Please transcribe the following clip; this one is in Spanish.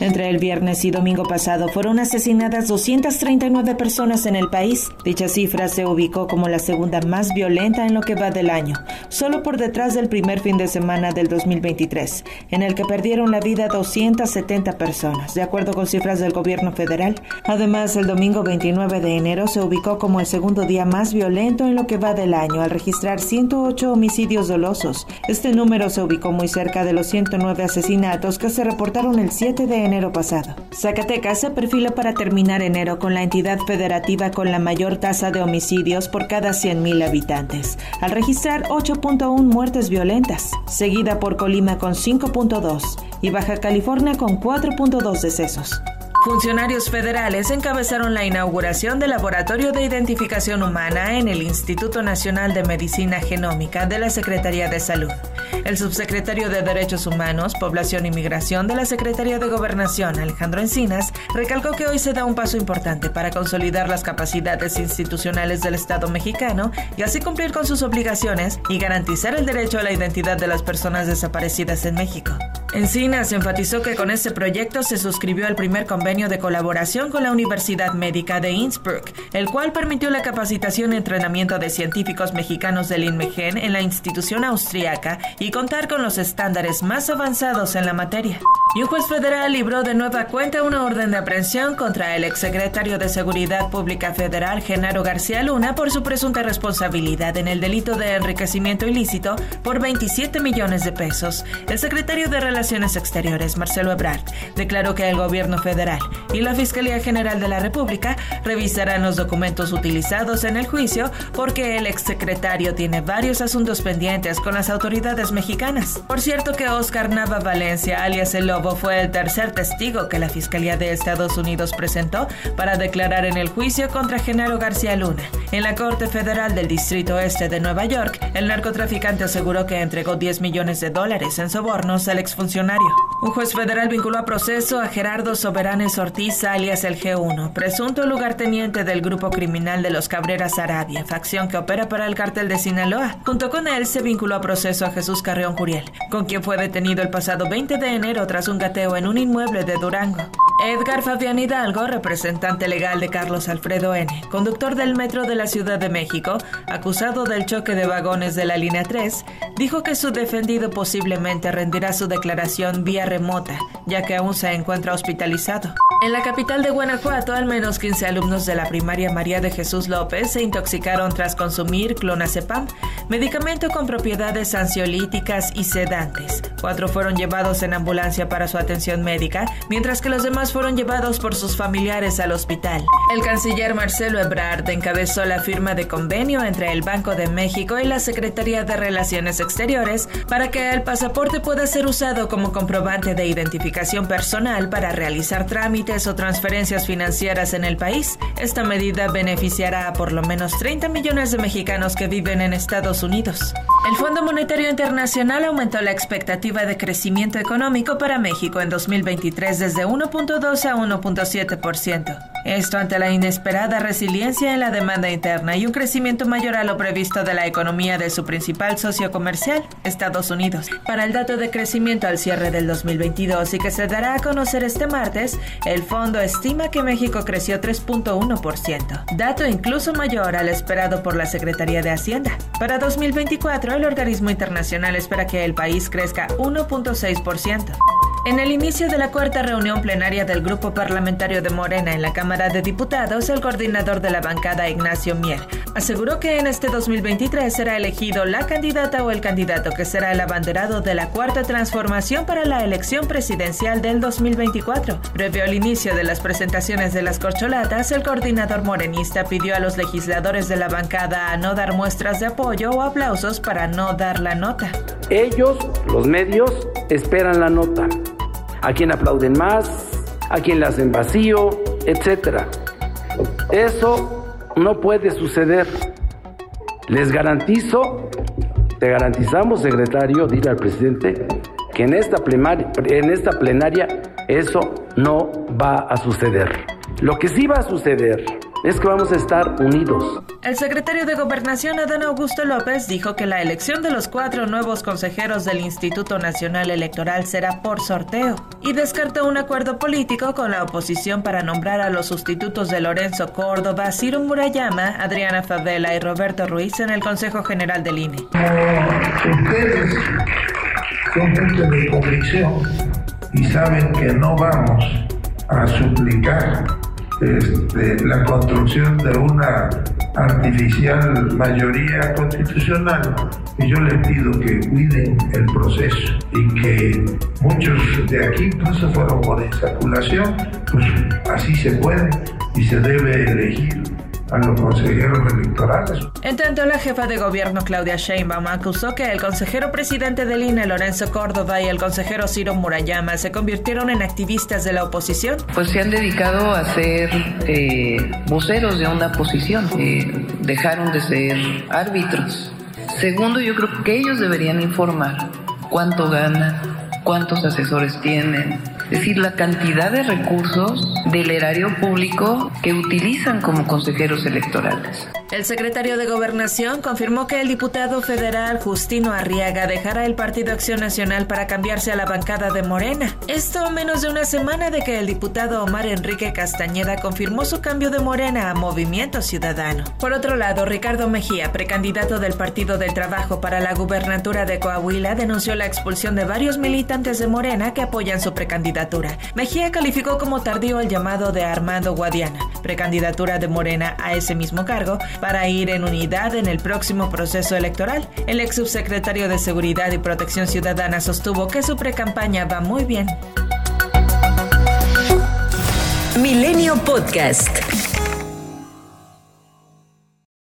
Entre el viernes y domingo pasado fueron asesinadas 239 personas en el país. Dicha cifra se ubicó como la segunda más violenta en lo que va del año, solo por detrás del primer fin de semana del 2023, en el que perdieron la vida 270 personas, de acuerdo con cifras del gobierno federal. Además, el domingo 29 de enero se ubicó como el segundo día más violento en lo que va del año, al registrar 108 homicidios dolosos. Este número se ubicó muy cerca de los 109 asesinatos que se reportaron el 7 de enero enero pasado. Zacatecas se perfila para terminar enero con la entidad federativa con la mayor tasa de homicidios por cada 100.000 habitantes, al registrar 8.1 muertes violentas, seguida por Colima con 5.2 y Baja California con 4.2 decesos. Funcionarios federales encabezaron la inauguración del Laboratorio de Identificación Humana en el Instituto Nacional de Medicina Genómica de la Secretaría de Salud. El subsecretario de Derechos Humanos, Población y Migración de la Secretaría de Gobernación, Alejandro Encinas, recalcó que hoy se da un paso importante para consolidar las capacidades institucionales del Estado mexicano y así cumplir con sus obligaciones y garantizar el derecho a la identidad de las personas desaparecidas en México. Encinas enfatizó que con este proyecto se suscribió el primer convenio de colaboración con la Universidad Médica de Innsbruck, el cual permitió la capacitación y entrenamiento de científicos mexicanos del INMEGEN en la institución austriaca y contar con los estándares más avanzados en la materia. Y un juez federal libró de nueva cuenta una orden de aprehensión contra el exsecretario de Seguridad Pública Federal, Genaro García Luna, por su presunta responsabilidad en el delito de enriquecimiento ilícito por 27 millones de pesos. El secretario de Relaciones Exteriores, Marcelo Ebrard, declaró que el gobierno federal y la Fiscalía General de la República revisarán los documentos utilizados en el juicio porque el exsecretario tiene varios asuntos pendientes con las autoridades mexicanas. Por cierto que Oscar Nava Valencia, alias el fue el tercer testigo que la Fiscalía de Estados Unidos presentó para declarar en el juicio contra Genaro García Luna. En la Corte Federal del Distrito Este de Nueva York, el narcotraficante aseguró que entregó 10 millones de dólares en sobornos al exfuncionario. Un juez federal vinculó a proceso a Gerardo Soberanes Ortiz, alias el G1, presunto lugarteniente del grupo criminal de los Cabreras Arabia, facción que opera para el cártel de Sinaloa. Junto con él se vinculó a proceso a Jesús Carreón Curiel, con quien fue detenido el pasado 20 de enero tras un gateo en un inmueble de Durango. Edgar Fabián Hidalgo, representante legal de Carlos Alfredo N., conductor del metro de la Ciudad de México, acusado del choque de vagones de la línea 3, dijo que su defendido posiblemente rendirá su declaración vía remota, ya que aún se encuentra hospitalizado. En la capital de Guanajuato, al menos 15 alumnos de la primaria María de Jesús López se intoxicaron tras consumir clonazepam, medicamento con propiedades ansiolíticas y sedantes. Cuatro fueron llevados en ambulancia para su atención médica, mientras que los demás fueron llevados por sus familiares al hospital. El canciller Marcelo Ebrard encabezó la firma de convenio entre el Banco de México y la Secretaría de Relaciones Exteriores para que el pasaporte pueda ser usado como comprobante de identificación personal para realizar trámites o transferencias financieras en el país. Esta medida beneficiará a por lo menos 30 millones de mexicanos que viven en Estados Unidos. El Fondo Monetario Internacional aumentó la expectativa de crecimiento económico para México en 2023 desde 1.2 a 1.7%. Esto ante la inesperada resiliencia en la demanda interna y un crecimiento mayor a lo previsto de la economía de su principal socio comercial, Estados Unidos. Para el dato de crecimiento al cierre del 2022 y que se dará a conocer este martes, el fondo estima que México creció 3.1%, dato incluso mayor al esperado por la Secretaría de Hacienda. Para 2024, el organismo internacional espera que el país crezca 1.6%. En el inicio de la cuarta reunión plenaria del Grupo Parlamentario de Morena en la Cámara de Diputados, el coordinador de la bancada, Ignacio Mier, aseguró que en este 2023 será elegido la candidata o el candidato que será el abanderado de la cuarta transformación para la elección presidencial del 2024. Previo al inicio de las presentaciones de las corcholatas, el coordinador morenista pidió a los legisladores de la bancada a no dar muestras de apoyo o aplausos para no dar la nota. Ellos, los medios, esperan la nota a quien aplauden más, a quien le hacen vacío, etc. Eso no puede suceder. Les garantizo, te garantizamos, secretario, dile al presidente, que en esta, en esta plenaria eso no va a suceder. Lo que sí va a suceder es que vamos a estar unidos. El secretario de Gobernación, Adán Augusto López, dijo que la elección de los cuatro nuevos consejeros del Instituto Nacional Electoral será por sorteo y descartó un acuerdo político con la oposición para nombrar a los sustitutos de Lorenzo Córdoba, Ciro Murayama, Adriana Favela y Roberto Ruiz en el Consejo General del INE. ustedes son gente de convicción y saben que no vamos a suplicar este, la construcción de una artificial mayoría constitucional. Y yo les pido que cuiden el proceso y que muchos de aquí incluso fueron por insaculación, pues así se puede y se debe elegir a los consejeros electorales. En tanto, la jefa de gobierno Claudia Sheinbaum acusó que el consejero presidente del INE, Lorenzo Córdoba, y el consejero Ciro Murayama se convirtieron en activistas de la oposición. Pues se han dedicado a ser eh, voceros de una posición, eh, dejaron de ser árbitros. Segundo, yo creo que ellos deberían informar cuánto ganan, cuántos asesores tienen, es decir, la cantidad de recursos del erario público que utilizan como consejeros electorales. El secretario de Gobernación confirmó que el diputado federal Justino Arriaga dejará el Partido Acción Nacional para cambiarse a la bancada de Morena. Esto menos de una semana de que el diputado Omar Enrique Castañeda confirmó su cambio de Morena a Movimiento Ciudadano. Por otro lado, Ricardo Mejía, precandidato del Partido del Trabajo para la gubernatura de Coahuila, denunció la expulsión de varios militantes de Morena que apoyan su precandidatura. Mejía calificó como tardío el llamado de Armando Guadiana, precandidatura de Morena a ese mismo cargo, para ir en unidad en el próximo proceso electoral. El ex subsecretario de Seguridad y Protección Ciudadana sostuvo que su precampaña va muy bien. Milenio Podcast.